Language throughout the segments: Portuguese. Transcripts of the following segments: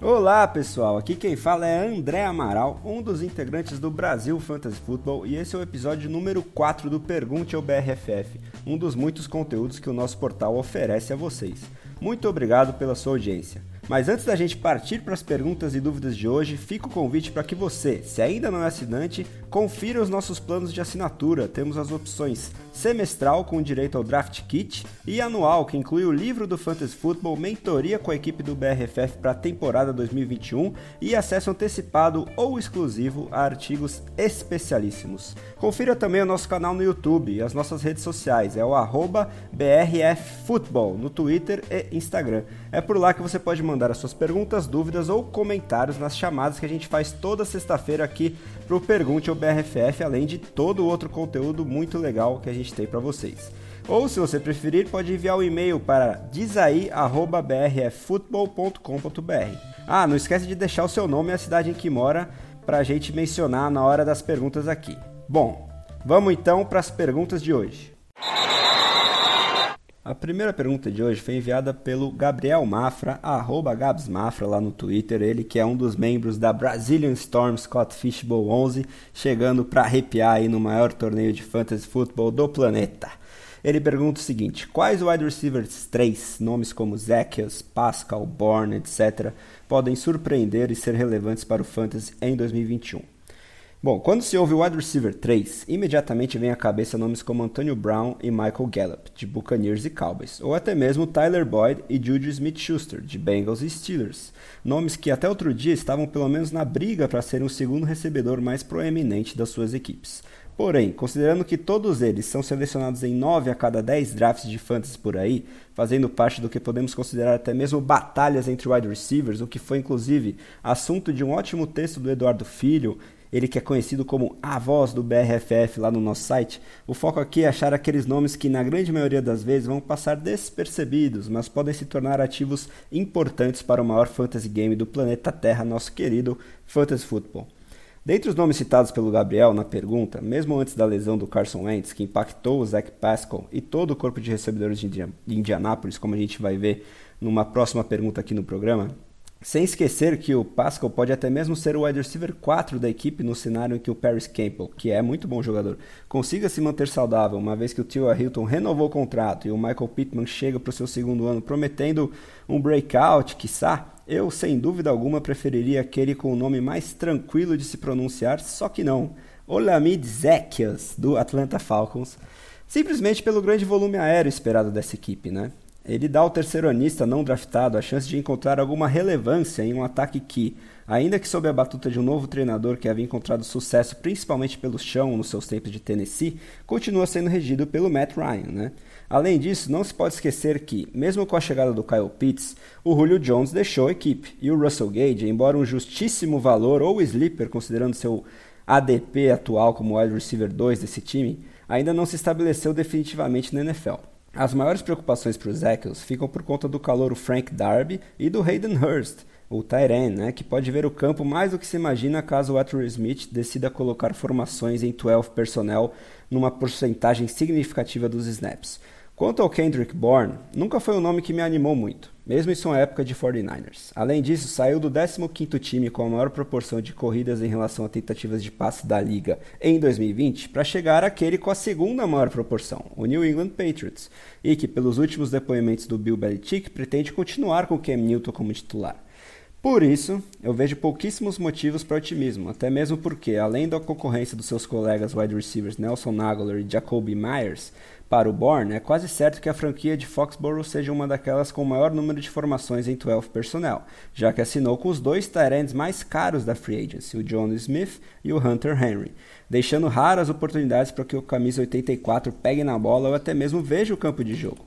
Olá pessoal, aqui quem fala é André Amaral, um dos integrantes do Brasil Fantasy Football, e esse é o episódio número 4 do Pergunte ao BRFF, um dos muitos conteúdos que o nosso portal oferece a vocês. Muito obrigado pela sua audiência. Mas antes da gente partir para as perguntas e dúvidas de hoje, fica o convite para que você, se ainda não é assinante, confira os nossos planos de assinatura. Temos as opções semestral com direito ao draft kit e anual, que inclui o livro do Fantasy Football, mentoria com a equipe do BRFF para a temporada 2021 e acesso antecipado ou exclusivo a artigos especialíssimos. Confira também o nosso canal no YouTube e as nossas redes sociais, é o BRFFootball no Twitter e Instagram. É por lá que você pode mandar as suas perguntas, dúvidas ou comentários nas chamadas que a gente faz toda sexta-feira aqui para o Pergunte ao BRFF, além de todo o outro conteúdo muito legal que a gente tem para vocês. Ou, se você preferir, pode enviar o um e-mail para dizai@brffootball.com.br. Ah, não esquece de deixar o seu nome e a cidade em que mora para a gente mencionar na hora das perguntas aqui. Bom, vamos então para as perguntas de hoje. A primeira pergunta de hoje foi enviada pelo Gabriel Mafra, arroba Gabs Mafra lá no Twitter, ele que é um dos membros da Brazilian Storm Scott Fishbowl 11, chegando para arrepiar aí no maior torneio de fantasy football do planeta. Ele pergunta o seguinte: quais wide receivers 3, nomes como Zacchaeus, Pascal, Bourne, etc., podem surpreender e ser relevantes para o fantasy em 2021? Bom, quando se ouve wide receiver 3, imediatamente vem à cabeça nomes como Antonio Brown e Michael Gallup, de Buccaneers e Cowboys, ou até mesmo Tyler Boyd e Juju Smith-Schuster, de Bengals e Steelers. Nomes que até outro dia estavam pelo menos na briga para serem o segundo recebedor mais proeminente das suas equipes. Porém, considerando que todos eles são selecionados em 9 a cada 10 drafts de fantasy por aí, fazendo parte do que podemos considerar até mesmo batalhas entre wide receivers, o que foi inclusive assunto de um ótimo texto do Eduardo Filho ele que é conhecido como a voz do BRFF lá no nosso site, o foco aqui é achar aqueles nomes que na grande maioria das vezes vão passar despercebidos, mas podem se tornar ativos importantes para o maior fantasy game do planeta Terra, nosso querido Fantasy Football. Dentre os nomes citados pelo Gabriel na pergunta, mesmo antes da lesão do Carson Wentz, que impactou o Zach Pascal e todo o corpo de recebedores de Indianápolis, como a gente vai ver numa próxima pergunta aqui no programa, sem esquecer que o Pascal pode até mesmo ser o wide receiver 4 da equipe no cenário em que o Paris Campbell, que é muito bom jogador, consiga se manter saudável, uma vez que o Tio Hilton renovou o contrato e o Michael Pittman chega para o seu segundo ano prometendo um breakout, quiçá, eu sem dúvida alguma preferiria aquele com o nome mais tranquilo de se pronunciar, só que não, Olamide Zacchaeus, do Atlanta Falcons, simplesmente pelo grande volume aéreo esperado dessa equipe, né? Ele dá ao terceiro anista não draftado a chance de encontrar alguma relevância em um ataque que, ainda que sob a batuta de um novo treinador que havia encontrado sucesso principalmente pelo chão nos seus tempos de Tennessee, continua sendo regido pelo Matt Ryan. Né? Além disso, não se pode esquecer que, mesmo com a chegada do Kyle Pitts, o Julio Jones deixou a equipe e o Russell Gage, embora um justíssimo valor ou sleeper considerando seu ADP atual como wide receiver 2 desse time, ainda não se estabeleceu definitivamente na NFL. As maiores preocupações para os Eccles ficam por conta do calouro Frank Darby e do Hayden Hurst, o Tyren, né, que pode ver o campo mais do que se imagina caso o Arthur Smith decida colocar formações em 12 personnel numa porcentagem significativa dos snaps. Quanto ao Kendrick Bourne, nunca foi um nome que me animou muito, mesmo em sua época de 49ers. Além disso, saiu do 15º time com a maior proporção de corridas em relação a tentativas de passe da liga em 2020 para chegar àquele com a segunda maior proporção, o New England Patriots, e que, pelos últimos depoimentos do Bill Belichick, pretende continuar com Cam Newton como titular. Por isso, eu vejo pouquíssimos motivos para otimismo, até mesmo porque, além da concorrência dos seus colegas wide receivers Nelson Aguilar e Jacoby Myers, para o Bourne, é quase certo que a franquia de Foxborough seja uma daquelas com o maior número de formações em 12 personnel, já que assinou com os dois Tyrants mais caros da free agency, o John Smith e o Hunter Henry, deixando raras oportunidades para que o camisa 84 pegue na bola ou até mesmo veja o campo de jogo.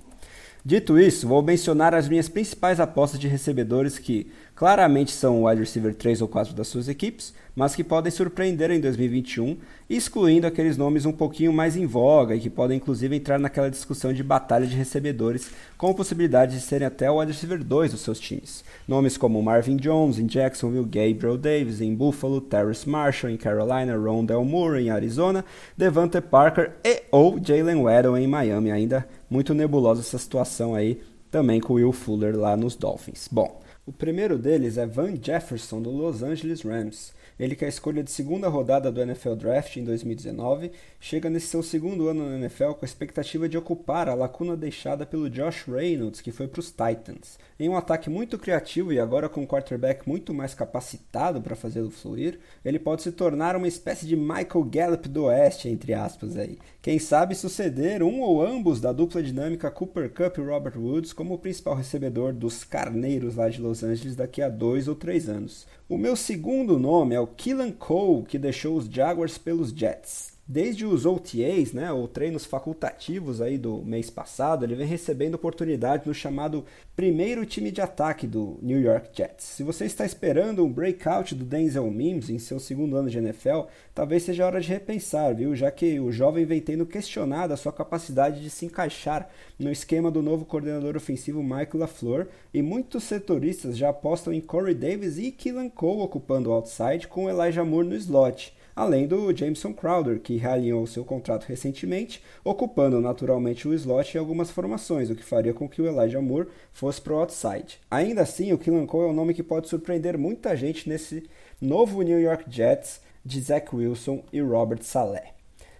Dito isso, vou mencionar as minhas principais apostas de recebedores que claramente são o wide receiver 3 ou 4 das suas equipes, mas que podem surpreender em 2021, excluindo aqueles nomes um pouquinho mais em voga e que podem inclusive entrar naquela discussão de batalha de recebedores, com possibilidade de serem até o wide receiver 2 dos seus times. Nomes como Marvin Jones em Jacksonville, Gabriel Davis em Buffalo, Terrace Marshall em Carolina, Rondell Moore em Arizona, Devante Parker e ou Jalen Waddle em Miami. Ainda muito nebulosa essa situação aí também com Will Fuller lá nos Dolphins. Bom, o primeiro deles é Van Jefferson, do Los Angeles Rams. Ele que é a escolha de segunda rodada do NFL Draft em 2019, chega nesse seu segundo ano na NFL com a expectativa de ocupar a lacuna deixada pelo Josh Reynolds, que foi para os Titans. Em um ataque muito criativo e agora com um quarterback muito mais capacitado para fazê-lo fluir, ele pode se tornar uma espécie de Michael Gallup do Oeste, entre aspas aí. Quem sabe suceder um ou ambos da dupla dinâmica Cooper Cup e Robert Woods como o principal recebedor dos carneiros lá de Los Angeles daqui a dois ou três anos. O meu segundo nome é o Killan Cole, que deixou os Jaguars pelos Jets. Desde os OTAs, né, ou treinos facultativos aí do mês passado, ele vem recebendo oportunidade no chamado primeiro time de ataque do New York Jets. Se você está esperando um breakout do Denzel Mims em seu segundo ano de NFL, talvez seja hora de repensar, viu? Já que o jovem vem tendo questionado a sua capacidade de se encaixar no esquema do novo coordenador ofensivo Michael LaFleur, e muitos setoristas já apostam em Corey Davis e Keelan Cole ocupando o outside com Elijah Moore no slot além do Jameson Crowder, que realinhou seu contrato recentemente, ocupando naturalmente o slot em algumas formações, o que faria com que o Elijah Moore fosse para o outside. Ainda assim, o Killan Cole é um nome que pode surpreender muita gente nesse novo New York Jets de Zach Wilson e Robert Saleh.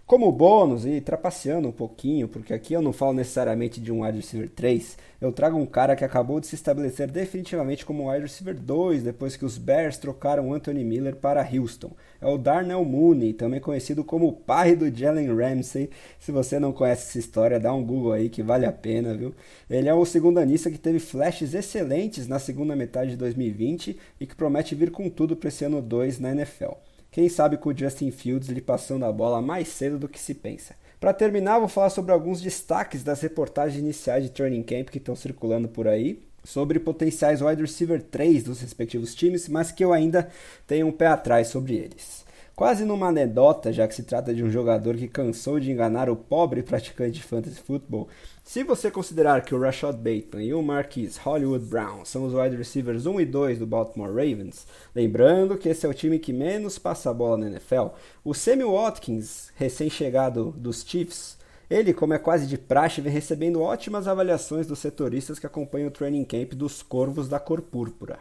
Como bônus e trapaceando um pouquinho, porque aqui eu não falo necessariamente de um wide receiver 3, eu trago um cara que acabou de se estabelecer definitivamente como wide receiver 2 depois que os Bears trocaram Anthony Miller para Houston. É o Darnell Mooney, também conhecido como o pai do Jalen Ramsey. Se você não conhece essa história, dá um Google aí que vale a pena, viu? Ele é o segundo anista que teve flashes excelentes na segunda metade de 2020 e que promete vir com tudo para esse ano 2 na NFL. Quem sabe com o Justin Fields lhe passando a bola mais cedo do que se pensa. Para terminar, vou falar sobre alguns destaques das reportagens iniciais de Training Camp que estão circulando por aí, sobre potenciais wide receiver 3 dos respectivos times, mas que eu ainda tenho um pé atrás sobre eles. Quase numa anedota, já que se trata de um jogador que cansou de enganar o pobre praticante de fantasy football, se você considerar que o Rashad Bateman e o Marquise Hollywood Brown são os wide receivers 1 e 2 do Baltimore Ravens, lembrando que esse é o time que menos passa a bola na NFL, o Sammy Watkins, recém-chegado dos Chiefs, ele, como é quase de praxe, vem recebendo ótimas avaliações dos setoristas que acompanham o training camp dos Corvos da Cor Púrpura.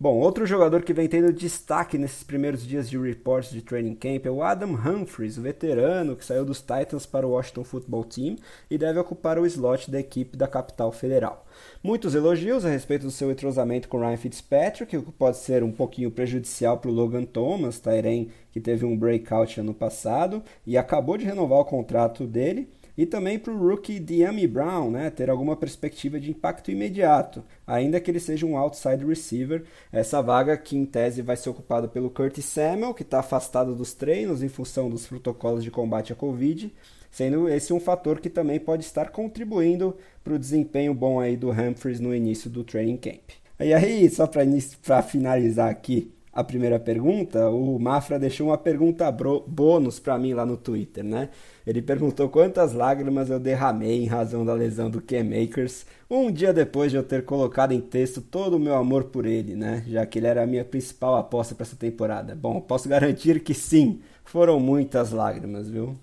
Bom, outro jogador que vem tendo destaque nesses primeiros dias de reports de training camp é o Adam Humphries, o veterano que saiu dos Titans para o Washington Football Team e deve ocupar o slot da equipe da capital federal. Muitos elogios a respeito do seu entrosamento com Ryan Fitzpatrick, o que pode ser um pouquinho prejudicial para o Logan Thomas, Tyren, que teve um breakout ano passado e acabou de renovar o contrato dele e também para o rookie Diami Brown né, ter alguma perspectiva de impacto imediato, ainda que ele seja um outside receiver. Essa vaga que em tese vai ser ocupada pelo Curtis Samuel, que está afastado dos treinos em função dos protocolos de combate à Covid, sendo esse um fator que também pode estar contribuindo para o desempenho bom aí do Humphries no início do training camp. E aí, só para finalizar aqui, a primeira pergunta, o Mafra deixou uma pergunta bônus para mim lá no Twitter, né? Ele perguntou quantas lágrimas eu derramei em razão da lesão do K-Makers um dia depois de eu ter colocado em texto todo o meu amor por ele, né? Já que ele era a minha principal aposta para essa temporada. Bom, posso garantir que sim, foram muitas lágrimas, viu?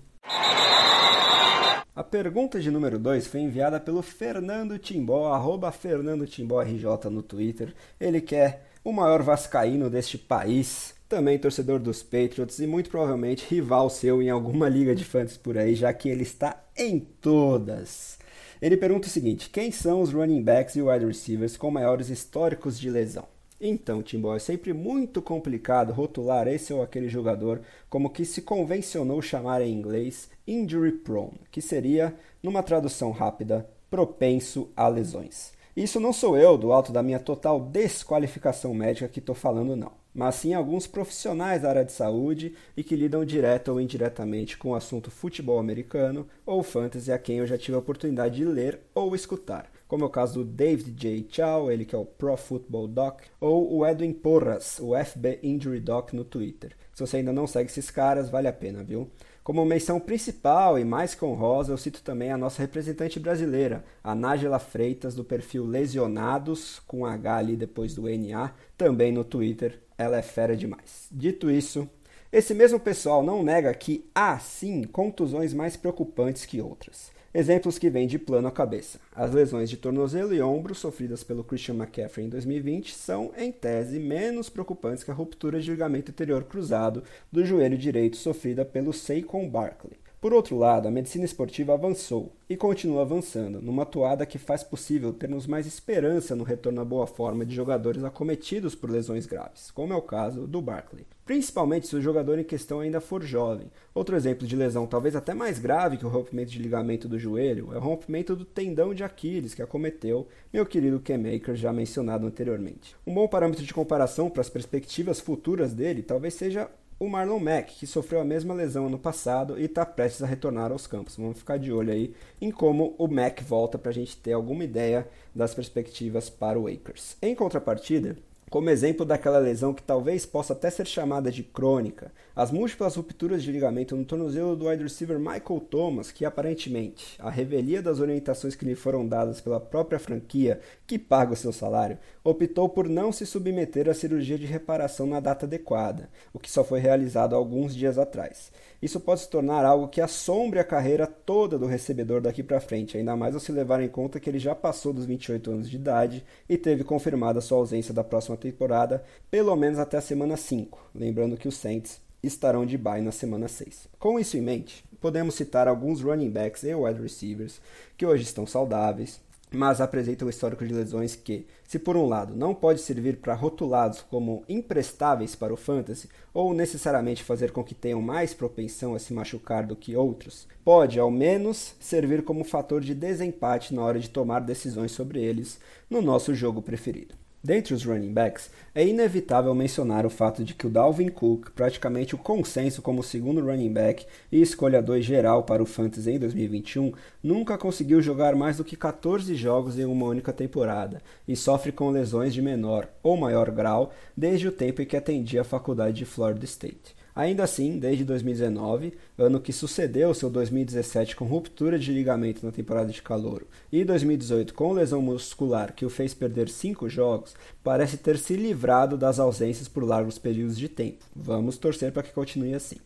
A pergunta de número 2 foi enviada pelo Fernando Timbó, arroba Fernando Timbó RJ no Twitter. Ele quer o maior vascaíno deste país, também torcedor dos Patriots e muito provavelmente rival seu em alguma liga de fantasy por aí, já que ele está em todas. Ele pergunta o seguinte: quem são os running backs e wide receivers com maiores históricos de lesão? Então, Timbó, é sempre muito complicado rotular esse ou aquele jogador como que se convencionou chamar em inglês injury prone, que seria, numa tradução rápida, propenso a lesões. Isso não sou eu, do alto da minha total desqualificação médica, que estou falando, não. Mas sim alguns profissionais da área de saúde e que lidam direto ou indiretamente com o assunto futebol americano ou fantasy, a quem eu já tive a oportunidade de ler ou escutar. Como é o caso do David J. Chow, ele que é o Pro Football Doc, ou o Edwin Porras, o FB Injury Doc no Twitter. Se você ainda não segue esses caras, vale a pena, viu? Como menção principal e mais que honrosa, eu cito também a nossa representante brasileira, a Nájela Freitas, do perfil Lesionados, com H ali depois do NA, também no Twitter. Ela é fera demais. Dito isso, esse mesmo pessoal não nega que há sim contusões mais preocupantes que outras. Exemplos que vêm de plano à cabeça. As lesões de tornozelo e ombro sofridas pelo Christian McCaffrey em 2020 são, em tese, menos preocupantes que a ruptura de ligamento anterior cruzado do joelho direito sofrida pelo Saquon Barkley. Por outro lado, a medicina esportiva avançou e continua avançando, numa toada que faz possível termos mais esperança no retorno à boa forma de jogadores acometidos por lesões graves, como é o caso do Barkley. Principalmente se o jogador em questão ainda for jovem. Outro exemplo de lesão talvez até mais grave que o rompimento de ligamento do joelho é o rompimento do tendão de Aquiles que acometeu meu querido Ken Maker já mencionado anteriormente. Um bom parâmetro de comparação para as perspectivas futuras dele talvez seja o Marlon Mack, que sofreu a mesma lesão ano passado e está prestes a retornar aos campos. Vamos ficar de olho aí em como o Mack volta para a gente ter alguma ideia das perspectivas para o Akers. Em contrapartida, como exemplo daquela lesão que talvez possa até ser chamada de crônica, as múltiplas rupturas de ligamento no tornozelo do wide receiver Michael Thomas, que aparentemente, a revelia das orientações que lhe foram dadas pela própria franquia que paga o seu salário, optou por não se submeter à cirurgia de reparação na data adequada, o que só foi realizado alguns dias atrás. Isso pode se tornar algo que assombre a carreira toda do recebedor daqui para frente, ainda mais ao se levar em conta que ele já passou dos 28 anos de idade e teve confirmada sua ausência da próxima temporada, pelo menos até a semana 5, lembrando que os Saints estarão de bye na semana 6. Com isso em mente, podemos citar alguns running backs e wide receivers que hoje estão saudáveis, mas apresentam um histórico de lesões que, se por um lado não pode servir para rotulados como imprestáveis para o fantasy ou necessariamente fazer com que tenham mais propensão a se machucar do que outros, pode ao menos servir como fator de desempate na hora de tomar decisões sobre eles no nosso jogo preferido. Dentre os running backs, é inevitável mencionar o fato de que o Dalvin Cook, praticamente o consenso como segundo running back e escolha 2 geral para o Fantasy em 2021, nunca conseguiu jogar mais do que 14 jogos em uma única temporada e sofre com lesões de menor ou maior grau desde o tempo em que atendia a faculdade de Florida State. Ainda assim, desde 2019, ano que sucedeu seu 2017 com ruptura de ligamento na temporada de calor, e 2018 com lesão muscular que o fez perder cinco jogos, parece ter se livrado das ausências por largos períodos de tempo. Vamos torcer para que continue assim.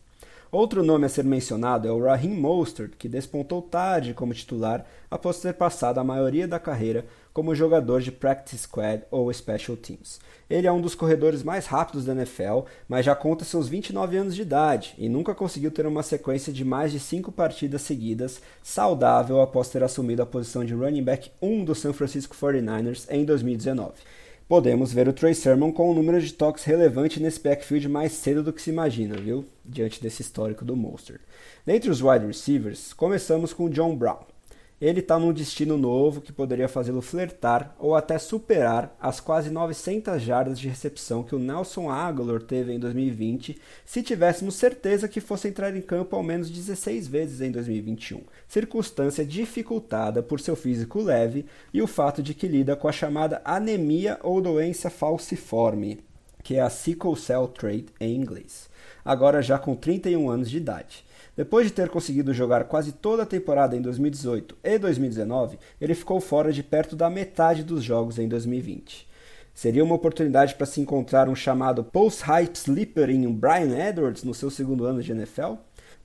Outro nome a ser mencionado é o Raheem Mostert, que despontou tarde como titular após ter passado a maioria da carreira como jogador de practice squad ou special teams. Ele é um dos corredores mais rápidos da NFL, mas já conta seus 29 anos de idade e nunca conseguiu ter uma sequência de mais de cinco partidas seguidas saudável após ter assumido a posição de running back 1 do San Francisco 49ers em 2019 podemos ver o Trey Sermon com um número de toques relevante nesse backfield mais cedo do que se imagina, viu? Diante desse histórico do Monster. Dentre os wide receivers, começamos com John Brown ele está num destino novo que poderia fazê-lo flertar ou até superar as quase 900 jardas de recepção que o Nelson Aguilar teve em 2020, se tivéssemos certeza que fosse entrar em campo ao menos 16 vezes em 2021, circunstância dificultada por seu físico leve e o fato de que lida com a chamada anemia ou doença falciforme, que é a sickle cell trait em inglês, agora já com 31 anos de idade. Depois de ter conseguido jogar quase toda a temporada em 2018 e 2019, ele ficou fora de perto da metade dos jogos em 2020. Seria uma oportunidade para se encontrar um chamado post-hype sleeper em Brian Edwards no seu segundo ano de NFL?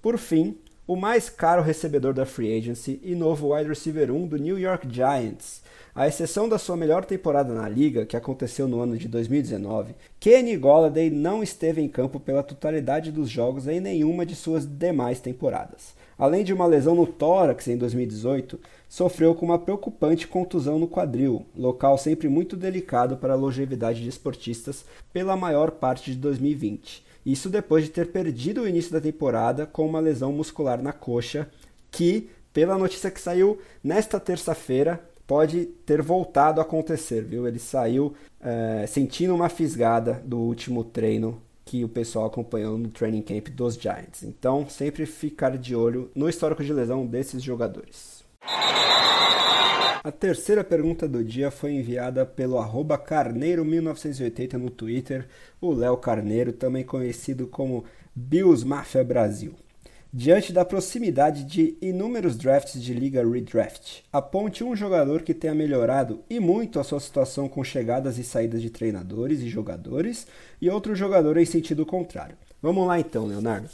Por fim, o mais caro recebedor da free agency e novo wide receiver 1 do New York Giants, à exceção da sua melhor temporada na liga, que aconteceu no ano de 2019, Kenny Golladay não esteve em campo pela totalidade dos jogos em nenhuma de suas demais temporadas. Além de uma lesão no tórax em 2018, sofreu com uma preocupante contusão no quadril, local sempre muito delicado para a longevidade de esportistas pela maior parte de 2020. Isso depois de ter perdido o início da temporada com uma lesão muscular na coxa, que, pela notícia que saiu nesta terça-feira, pode ter voltado a acontecer, viu? Ele saiu é, sentindo uma fisgada do último treino que o pessoal acompanhou no training camp dos Giants. Então, sempre ficar de olho no histórico de lesão desses jogadores. A terceira pergunta do dia foi enviada pelo Carneiro1980 no Twitter, o Léo Carneiro, também conhecido como Bills Mafia Brasil. Diante da proximidade de inúmeros drafts de liga redraft, aponte um jogador que tenha melhorado e muito a sua situação com chegadas e saídas de treinadores e jogadores, e outro jogador em sentido contrário. Vamos lá então, Leonardo.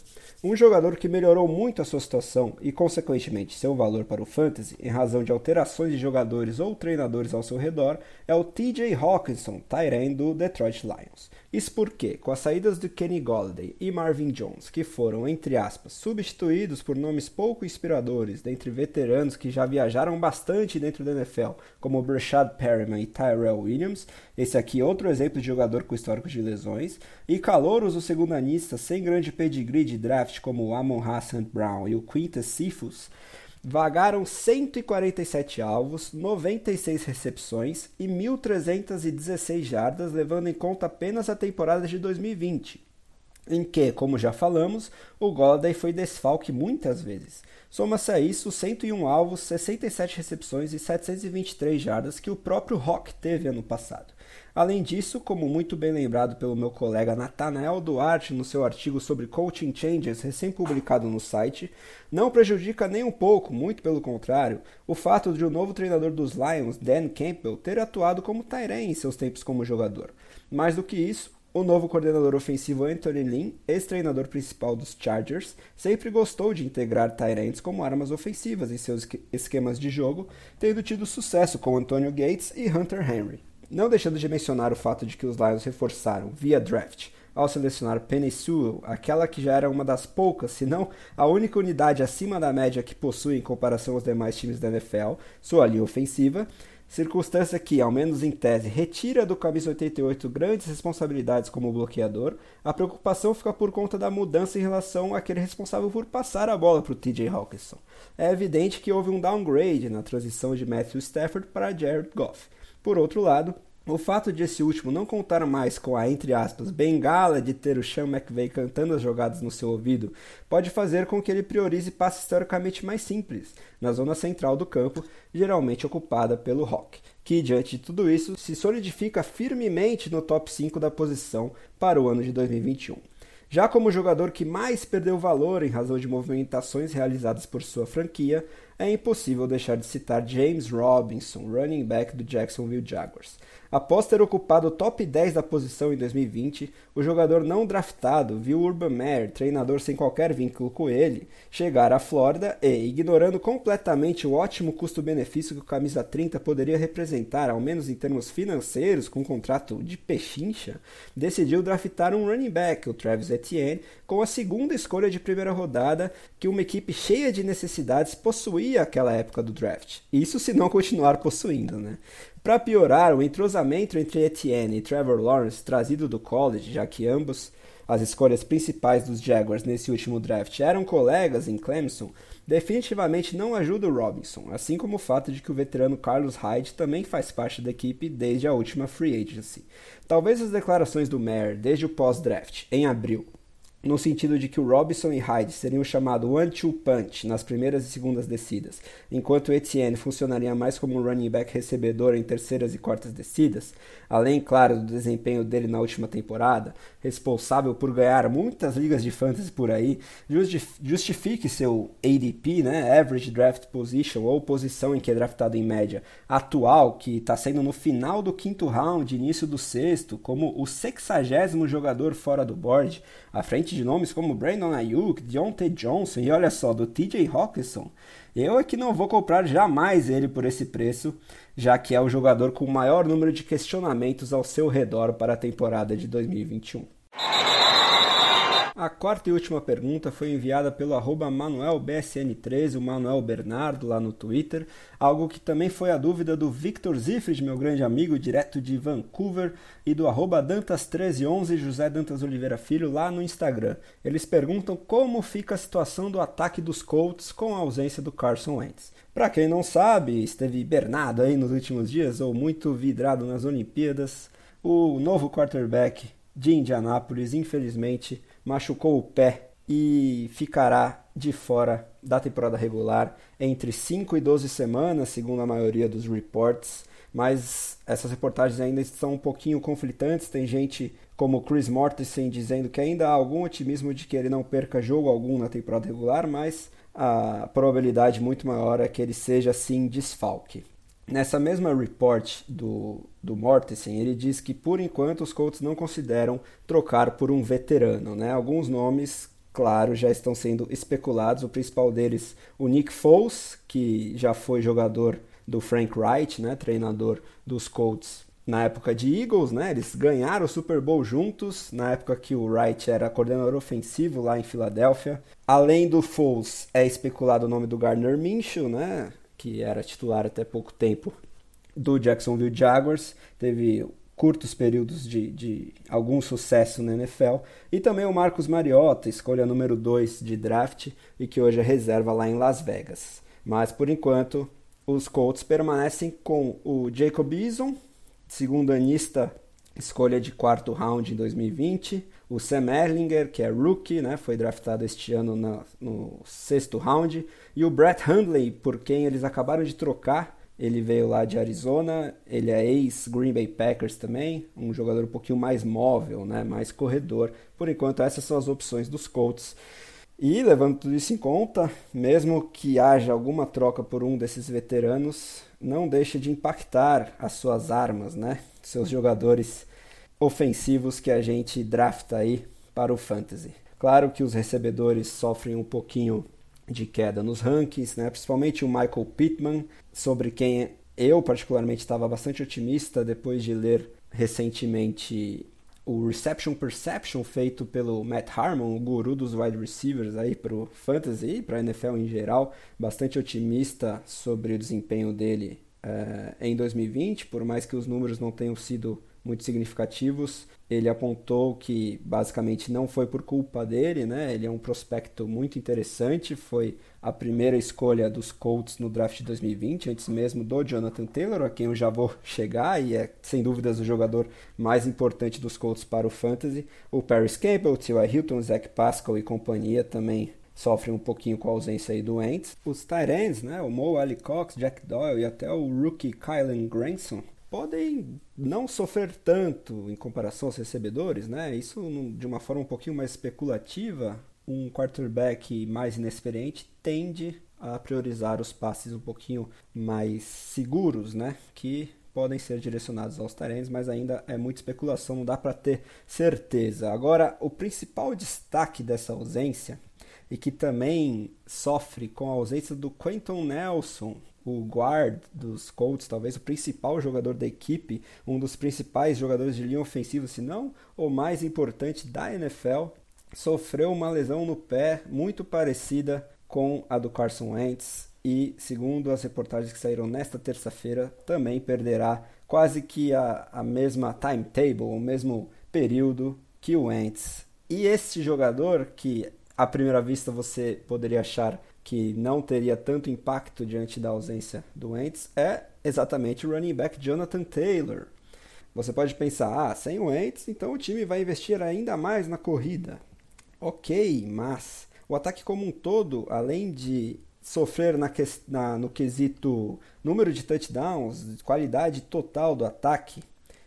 Um jogador que melhorou muito a sua situação e, consequentemente, seu valor para o fantasy em razão de alterações de jogadores ou treinadores ao seu redor é o TJ Hawkinson, Tyrant do Detroit Lions. Isso porque, com as saídas de Kenny Golladay e Marvin Jones, que foram, entre aspas, substituídos por nomes pouco inspiradores dentre veteranos que já viajaram bastante dentro da NFL, como Brashad Perryman e Tyrell Williams, esse aqui outro exemplo de jogador com histórico de lesões, e calouros ou segundanistas sem grande pedigree de draft como Amon Hassan Brown e o Quintus Cephus, vagaram 147 alvos, 96 recepções e 1.316 jardas, levando em conta apenas a temporada de 2020, em que, como já falamos, o Golladay foi desfalque muitas vezes. Soma-se a isso 101 alvos, 67 recepções e 723 jardas que o próprio Rock teve ano passado. Além disso, como muito bem lembrado pelo meu colega Nathanael Duarte no seu artigo sobre coaching changes recém-publicado no site, não prejudica nem um pouco, muito pelo contrário, o fato de o novo treinador dos Lions, Dan Campbell, ter atuado como Tyrene em seus tempos como jogador. Mais do que isso, o novo coordenador ofensivo Anthony Lynn, ex-treinador principal dos Chargers, sempre gostou de integrar Tyrants como armas ofensivas em seus esquemas de jogo, tendo tido sucesso com Antonio Gates e Hunter Henry. Não deixando de mencionar o fato de que os Lions reforçaram, via draft, ao selecionar Penny Sewell, aquela que já era uma das poucas, se não a única unidade acima da média que possui em comparação aos demais times da NFL, sua linha ofensiva, circunstância que, ao menos em tese, retira do camisa 88 grandes responsabilidades como bloqueador, a preocupação fica por conta da mudança em relação àquele responsável por passar a bola para o TJ Hawkinson. É evidente que houve um downgrade na transição de Matthew Stafford para Jared Goff. Por outro lado, o fato de esse último não contar mais com a, entre aspas, bengala de ter o Sean McVay cantando as jogadas no seu ouvido, pode fazer com que ele priorize passes historicamente mais simples, na zona central do campo, geralmente ocupada pelo Rock, que, diante de tudo isso, se solidifica firmemente no top 5 da posição para o ano de 2021. Já como jogador que mais perdeu valor em razão de movimentações realizadas por sua franquia, é impossível deixar de citar James Robinson, running back do Jacksonville Jaguars. Após ter ocupado o top 10 da posição em 2020, o jogador não draftado viu Urban Meyer, treinador sem qualquer vínculo com ele, chegar à Flórida e, ignorando completamente o ótimo custo-benefício que o camisa 30 poderia representar, ao menos em termos financeiros, com um contrato de pechincha, decidiu draftar um running back, o Travis Etienne, com a segunda escolha de primeira rodada que uma equipe cheia de necessidades possuía naquela época do draft. Isso se não continuar possuindo, né? Para piorar, o entrosamento entre Etienne e Trevor Lawrence, trazido do college, já que ambos as escolhas principais dos Jaguars nesse último draft eram colegas em Clemson, definitivamente não ajuda o Robinson, assim como o fato de que o veterano Carlos Hyde também faz parte da equipe desde a última free agency. Talvez as declarações do Mayer desde o pós-draft, em abril, no sentido de que o Robinson e Hyde seriam chamados one-two punch nas primeiras e segundas descidas, enquanto Etienne funcionaria mais como um running back recebedor em terceiras e quartas descidas, além, claro, do desempenho dele na última temporada, responsável por ganhar muitas ligas de fantasy por aí, justifique seu ADP, né, Average Draft Position, ou posição em que é draftado em média, atual, que está sendo no final do quinto round, início do sexto, como o sexagésimo jogador fora do board, à frente de nomes como Brandon Ayuk, Deontay Johnson e olha só, do TJ Hawkinson, eu é que não vou comprar jamais ele por esse preço, já que é o jogador com o maior número de questionamentos ao seu redor para a temporada de 2021. A quarta e última pergunta foi enviada pelo arroba ManuelBSN13, o Manuel Bernardo, lá no Twitter. Algo que também foi a dúvida do Victor Zifrid, meu grande amigo, direto de Vancouver, e do arroba Dantas1311, José Dantas Oliveira Filho, lá no Instagram. Eles perguntam como fica a situação do ataque dos Colts com a ausência do Carson Wentz. Para quem não sabe, esteve hibernado aí nos últimos dias ou muito vidrado nas Olimpíadas, o novo quarterback de Indianápolis, infelizmente, machucou o pé e ficará de fora da temporada regular entre 5 e 12 semanas, segundo a maioria dos reports. Mas essas reportagens ainda estão um pouquinho conflitantes. Tem gente como Chris Mortensen dizendo que ainda há algum otimismo de que ele não perca jogo algum na temporada regular, mas a probabilidade muito maior é que ele seja sim desfalque. Nessa mesma report do, do Mortensen, ele diz que por enquanto os Colts não consideram trocar por um veterano. Né? Alguns nomes, claro, já estão sendo especulados. O principal deles, o Nick Foles, que já foi jogador do Frank Wright, né? treinador dos Colts na época de Eagles, né? Eles ganharam o Super Bowl juntos, na época que o Wright era coordenador ofensivo lá em Filadélfia. Além do Foles, é especulado o nome do Gardner Minshew, né? Que era titular até pouco tempo do Jacksonville Jaguars, teve curtos períodos de, de algum sucesso na NFL, e também o Marcos Mariota, escolha número 2 de draft e que hoje é reserva lá em Las Vegas. Mas por enquanto, os Colts permanecem com o Jacob Eason, segundo anista, escolha de quarto round em 2020, o Sam Erlinger, que é rookie, né, foi draftado este ano na, no sexto round, e o Brett Hundley, por quem eles acabaram de trocar. Ele veio lá de Arizona, ele é ex-Green Bay Packers também, um jogador um pouquinho mais móvel, né, mais corredor. Por enquanto, essas são as opções dos Colts. E levando tudo isso em conta, mesmo que haja alguma troca por um desses veteranos, não deixe de impactar as suas armas, né? Seus jogadores ofensivos que a gente drafta aí para o fantasy. Claro que os recebedores sofrem um pouquinho de queda nos rankings, né? principalmente o Michael Pittman, sobre quem eu particularmente estava bastante otimista depois de ler recentemente o Reception Perception feito pelo Matt Harmon, o guru dos wide receivers aí para o fantasy e para a NFL em geral, bastante otimista sobre o desempenho dele uh, em 2020, por mais que os números não tenham sido muito significativos. Ele apontou que basicamente não foi por culpa dele, né? Ele é um prospecto muito interessante, foi a primeira escolha dos Colts no draft de 2020, antes mesmo do Jonathan Taylor, a quem eu já vou chegar e é sem dúvidas o jogador mais importante dos Colts para o fantasy. O Paris Campbell, T.Y. Hilton, Zach Pascal e companhia também sofrem um pouquinho com a ausência aí do Ents. Os Tyrants, né, o Mo Ali Cox, Jack Doyle e até o rookie Kylan Granson podem não sofrer tanto em comparação aos recebedores, né? Isso de uma forma um pouquinho mais especulativa, um quarterback mais inexperiente tende a priorizar os passes um pouquinho mais seguros, né? Que podem ser direcionados aos terrenos, mas ainda é muita especulação, não dá para ter certeza. Agora, o principal destaque dessa ausência e que também sofre com a ausência do Quentin Nelson, o guard dos Colts, talvez o principal jogador da equipe, um dos principais jogadores de linha ofensiva, se não o mais importante da NFL, sofreu uma lesão no pé muito parecida com a do Carson Wentz e, segundo as reportagens que saíram nesta terça-feira, também perderá quase que a, a mesma timetable, o mesmo período que o Wentz. E este jogador, que à primeira vista você poderia achar que não teria tanto impacto diante da ausência do Wentz é exatamente o running back Jonathan Taylor. Você pode pensar, ah, sem o Wentz, então o time vai investir ainda mais na corrida. Ok, mas o ataque como um todo, além de sofrer na, na, no quesito número de touchdowns, qualidade total do ataque,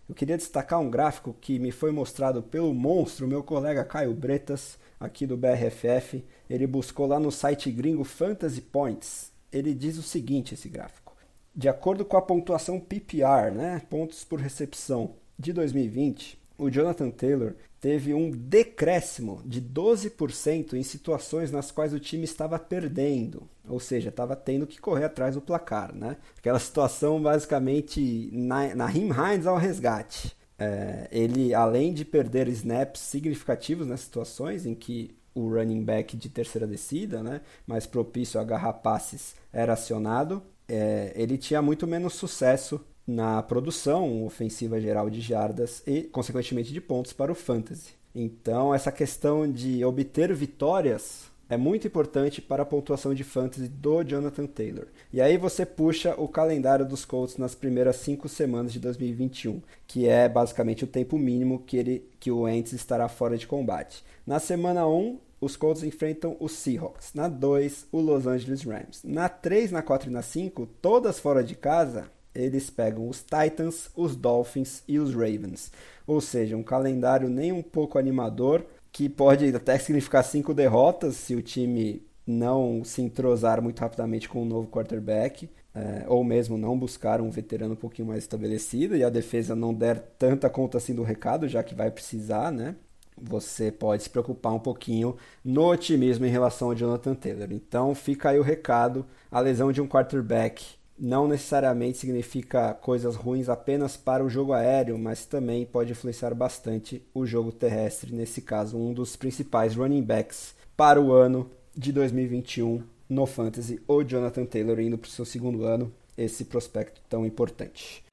eu queria destacar um gráfico que me foi mostrado pelo monstro, meu colega Caio Bretas, aqui do BRFF, ele buscou lá no site gringo Fantasy Points. Ele diz o seguinte, esse gráfico. De acordo com a pontuação PPR, né, pontos por recepção, de 2020, o Jonathan Taylor teve um decréscimo de 12% em situações nas quais o time estava perdendo, ou seja, estava tendo que correr atrás do placar, né? Aquela situação basicamente na, na Hines ao resgate. É, ele, além de perder snaps significativos nas situações em que o running back de terceira descida, né, mais propício a agarrar passes, era acionado, é, ele tinha muito menos sucesso na produção ofensiva geral de jardas e, consequentemente, de pontos para o fantasy. Então, essa questão de obter vitórias é muito importante para a pontuação de fantasy do Jonathan Taylor. E aí você puxa o calendário dos Colts nas primeiras cinco semanas de 2021, que é basicamente o tempo mínimo que, ele, que o Wentz estará fora de combate. Na semana 1, os Colts enfrentam os Seahawks. Na 2, o Los Angeles Rams. Na 3, na 4 e na 5, todas fora de casa, eles pegam os Titans, os Dolphins e os Ravens. Ou seja, um calendário nem um pouco animador, que pode até significar cinco derrotas se o time não se entrosar muito rapidamente com um novo quarterback. é, ou mesmo não buscar um veterano um pouquinho mais estabelecido e a defesa não der tanta conta assim do recado, já que vai precisar, né? Você pode se preocupar um pouquinho no otimismo em relação ao Jonathan Taylor. Então fica aí o recado: a lesão de um quarterback não necessariamente significa coisas ruins apenas para o jogo aéreo, mas também pode influenciar bastante o jogo terrestre, nesse caso, um dos principais running backs para o ano de 2021 no Fantasy, o Jonathan Taylor indo para o seu segundo ano, esse prospecto tão importante.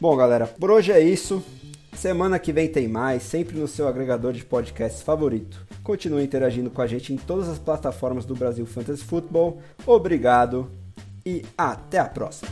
Bom, galera, por hoje é isso. Semana que vem tem mais, sempre no seu agregador de podcasts favorito. Continue interagindo com a gente em todas as plataformas do Brasil Fantasy Football. Obrigado e até a próxima!